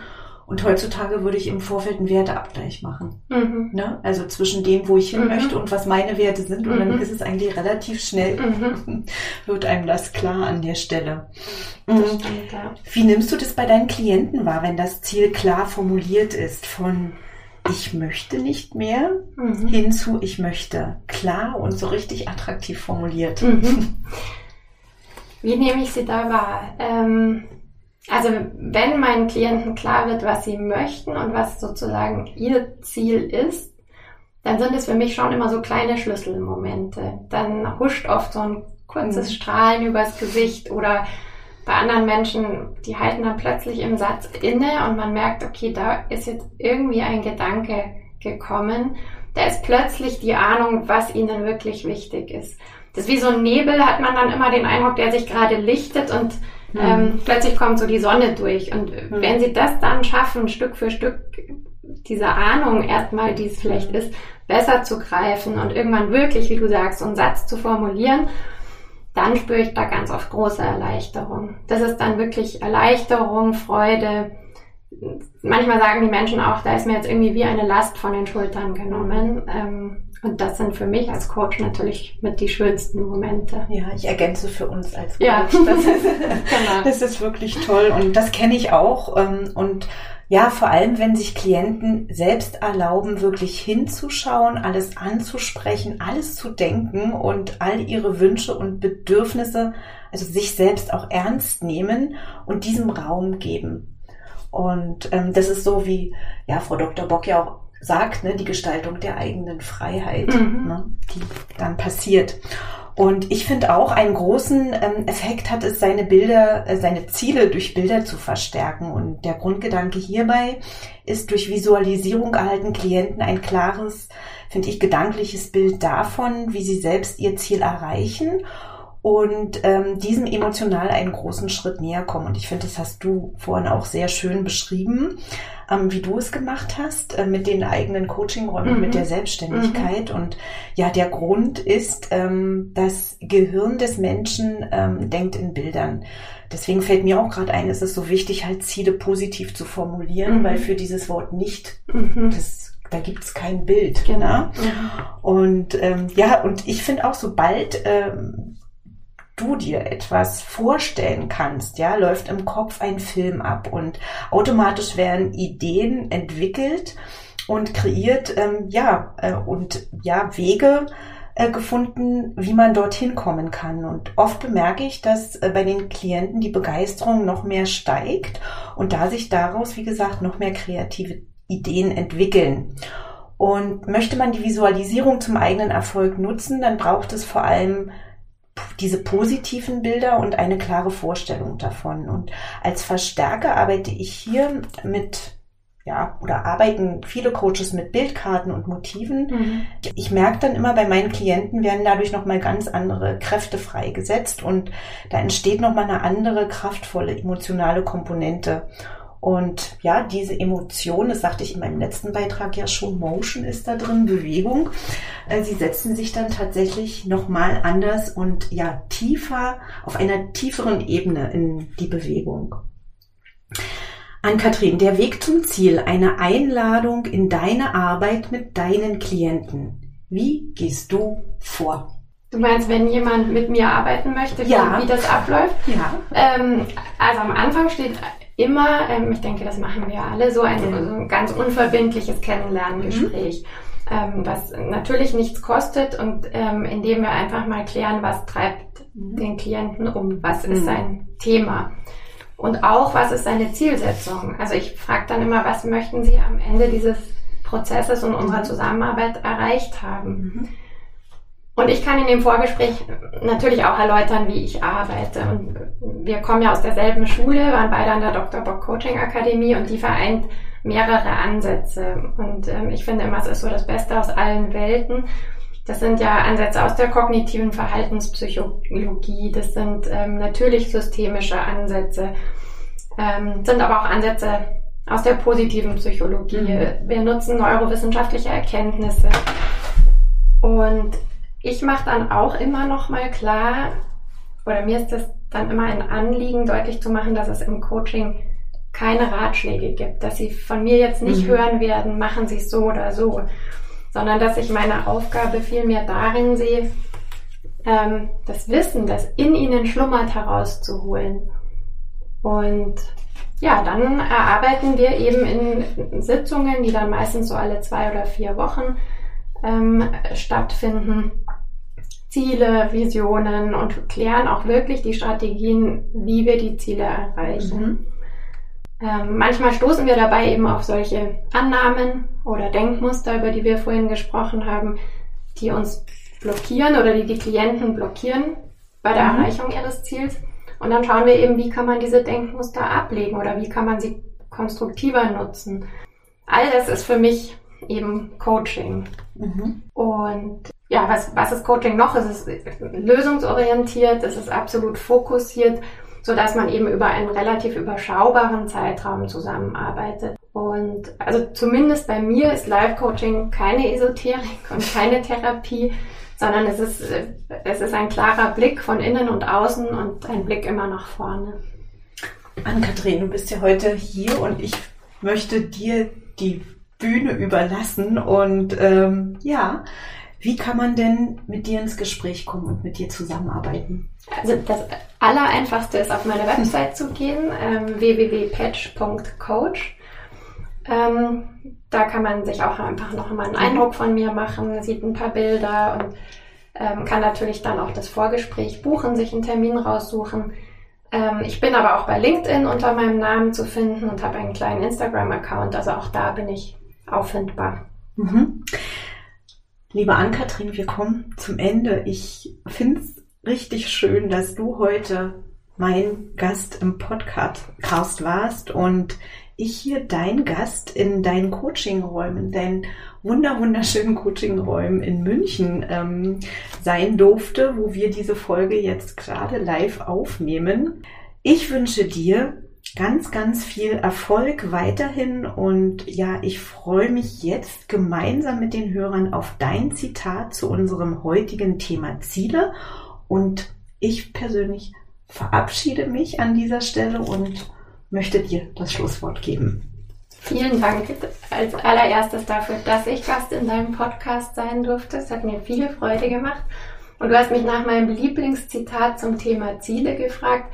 Und heutzutage würde ich im Vorfeld einen Werteabgleich machen. Mhm. Ne? Also zwischen dem, wo ich hin mhm. möchte und was meine Werte sind. Und dann mhm. ist es eigentlich relativ schnell, mhm. *laughs* wird einem das klar an der Stelle. Mhm. Stimmt, ja. Wie nimmst du das bei deinen Klienten wahr, wenn das Ziel klar formuliert ist von ich möchte nicht mehr mhm. hinzu ich möchte klar und so richtig attraktiv formuliert. *laughs* Wie nehme ich sie da wahr? Ähm also wenn meinen Klienten klar wird, was sie möchten und was sozusagen ihr Ziel ist, dann sind es für mich schon immer so kleine Schlüsselmomente. Dann huscht oft so ein kurzes mhm. Strahlen übers Gesicht oder bei anderen Menschen, die halten dann plötzlich im Satz inne und man merkt, okay, da ist jetzt irgendwie ein Gedanke gekommen. Da ist plötzlich die Ahnung, was ihnen wirklich wichtig ist. Das ist wie so ein Nebel, hat man dann immer den Eindruck, der sich gerade lichtet und Mhm. Ähm, plötzlich kommt so die Sonne durch. Und mhm. wenn sie das dann schaffen, Stück für Stück diese Ahnung erstmal, die es vielleicht ist, besser zu greifen und irgendwann wirklich, wie du sagst, so einen Satz zu formulieren, dann spüre ich da ganz oft große Erleichterung. Das ist dann wirklich Erleichterung, Freude. Manchmal sagen die Menschen auch, da ist mir jetzt irgendwie wie eine Last von den Schultern genommen. Ähm, und das sind für mich als Coach natürlich mit die schönsten Momente. Ja, ich ergänze für uns als Coach. Ja. Das, ist, *laughs* *laughs* genau. das ist wirklich toll und das kenne ich auch. Ähm, und ja, vor allem, wenn sich Klienten selbst erlauben, wirklich hinzuschauen, alles anzusprechen, alles zu denken und all ihre Wünsche und Bedürfnisse, also sich selbst auch ernst nehmen und diesem Raum geben. Und ähm, das ist so wie, ja, Frau Dr. Bock ja auch sagt, ne, die Gestaltung der eigenen Freiheit, mhm. ne, die dann passiert. Und ich finde auch, einen großen ähm, Effekt hat es, seine Bilder, äh, seine Ziele durch Bilder zu verstärken. Und der Grundgedanke hierbei ist, durch Visualisierung erhalten Klienten ein klares, finde ich, gedankliches Bild davon, wie sie selbst ihr Ziel erreichen und ähm, diesem emotional einen großen Schritt näher kommen. Und ich finde, das hast du vorhin auch sehr schön beschrieben ähm, wie du es gemacht hast, äh, mit den eigenen Coachingräumen, mhm. mit der Selbstständigkeit. Mhm. Und ja, der Grund ist, ähm, das Gehirn des Menschen ähm, denkt in Bildern. Deswegen fällt mir auch gerade ein, es ist so wichtig, halt Ziele positiv zu formulieren, mhm. weil für dieses Wort nicht, mhm. das da gibt's kein Bild. Genau. Ne? Und ähm, ja, und ich finde auch, sobald ähm, du dir etwas vorstellen kannst, ja, läuft im Kopf ein Film ab und automatisch werden Ideen entwickelt und kreiert, ähm, ja, äh, und ja, Wege äh, gefunden, wie man dorthin kommen kann. Und oft bemerke ich, dass äh, bei den Klienten die Begeisterung noch mehr steigt und da sich daraus, wie gesagt, noch mehr kreative Ideen entwickeln. Und möchte man die Visualisierung zum eigenen Erfolg nutzen, dann braucht es vor allem diese positiven Bilder und eine klare Vorstellung davon. Und als Verstärker arbeite ich hier mit ja, oder arbeiten viele Coaches mit Bildkarten und Motiven. Mhm. Ich merke dann immer, bei meinen Klienten werden dadurch nochmal ganz andere Kräfte freigesetzt und da entsteht nochmal eine andere kraftvolle emotionale Komponente. Und ja, diese Emotion, das sagte ich in meinem letzten Beitrag ja schon, Motion ist da drin, Bewegung. Äh, sie setzen sich dann tatsächlich nochmal anders und ja, tiefer, auf einer tieferen Ebene in die Bewegung. An Kathrin, der Weg zum Ziel, eine Einladung in deine Arbeit mit deinen Klienten. Wie gehst du vor? Du meinst, wenn jemand mit mir arbeiten möchte, ja. wie, wie das abläuft? Ja. Ähm, also am Anfang steht immer, ähm, ich denke, das machen wir alle, so ein, so ein ganz unverbindliches Kennenlerngespräch. Mhm. Ähm, was natürlich nichts kostet und ähm, indem wir einfach mal klären, was treibt mhm. den Klienten um, was ist mhm. sein Thema und auch, was ist seine Zielsetzung. Also ich frage dann immer, was möchten Sie am Ende dieses Prozesses und unserer mhm. Zusammenarbeit erreicht haben. Und ich kann in dem Vorgespräch natürlich auch erläutern, wie ich arbeite. Und wir kommen ja aus derselben Schule, waren beide an der Dr. Bock Coaching Akademie und die vereint mehrere Ansätze. Und ähm, ich finde immer, es ist so das Beste aus allen Welten. Das sind ja Ansätze aus der kognitiven Verhaltenspsychologie, das sind ähm, natürlich systemische Ansätze, ähm, sind aber auch Ansätze aus der positiven Psychologie. Mhm. Wir nutzen neurowissenschaftliche Erkenntnisse. Und ich mache dann auch immer noch mal klar, oder mir ist es dann immer ein Anliegen, deutlich zu machen, dass es im Coaching keine Ratschläge gibt, dass sie von mir jetzt nicht mhm. hören werden, machen sie es so oder so, sondern dass ich meine Aufgabe vielmehr darin sehe, ähm, das Wissen, das in ihnen schlummert, herauszuholen. Und ja, dann erarbeiten wir eben in Sitzungen, die dann meistens so alle zwei oder vier Wochen ähm, stattfinden, Ziele, Visionen und klären auch wirklich die Strategien, wie wir die Ziele erreichen. Mhm. Ähm, manchmal stoßen wir dabei eben auf solche Annahmen oder Denkmuster, über die wir vorhin gesprochen haben, die uns blockieren oder die die Klienten blockieren bei der mhm. Erreichung ihres Ziels. Und dann schauen wir eben, wie kann man diese Denkmuster ablegen oder wie kann man sie konstruktiver nutzen. All das ist für mich eben Coaching. Mhm. Und ja, was, was ist Coaching noch? Es ist lösungsorientiert, es ist absolut fokussiert, so dass man eben über einen relativ überschaubaren Zeitraum zusammenarbeitet. Und also zumindest bei mir ist Live-Coaching keine Esoterik und keine Therapie, sondern es ist, es ist ein klarer Blick von innen und außen und ein Blick immer nach vorne. Ann-Kathrin, du bist ja heute hier und ich möchte dir die Bühne überlassen. Und ähm, ja, wie kann man denn mit dir ins Gespräch kommen und mit dir zusammenarbeiten? Also das Allereinfachste ist auf meine Website zu gehen, ähm, www.patch.coach. Ähm, da kann man sich auch einfach noch mal einen Eindruck von mir machen, sieht ein paar Bilder und ähm, kann natürlich dann auch das Vorgespräch buchen, sich einen Termin raussuchen. Ähm, ich bin aber auch bei LinkedIn unter meinem Namen zu finden und habe einen kleinen Instagram-Account, also auch da bin ich auffindbar. Mhm. Liebe Ann-Kathrin, wir kommen zum Ende. Ich finde es richtig schön, dass du heute mein Gast im Podcast warst und ich hier dein Gast in deinen Coachingräumen, deinen wunder wunderschönen Coachingräumen in München ähm, sein durfte, wo wir diese Folge jetzt gerade live aufnehmen. Ich wünsche dir ganz, ganz viel Erfolg weiterhin und ja, ich freue mich jetzt gemeinsam mit den Hörern auf dein Zitat zu unserem heutigen Thema Ziele und ich persönlich verabschiede mich an dieser Stelle und möchte dir das Schlusswort geben. Vielen Dank als allererstes dafür, dass ich Gast in deinem Podcast sein durfte. Es hat mir viele Freude gemacht. Und du hast mich nach meinem Lieblingszitat zum Thema Ziele gefragt.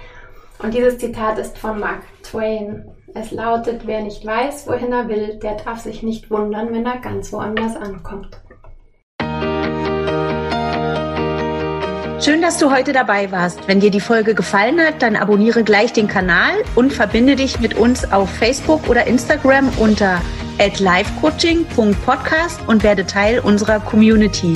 Und dieses Zitat ist von Mark Twain. Es lautet, wer nicht weiß, wohin er will, der darf sich nicht wundern, wenn er ganz woanders ankommt. Schön, dass du heute dabei warst. Wenn dir die Folge gefallen hat, dann abonniere gleich den Kanal und verbinde dich mit uns auf Facebook oder Instagram unter livecoaching.podcast und werde Teil unserer Community.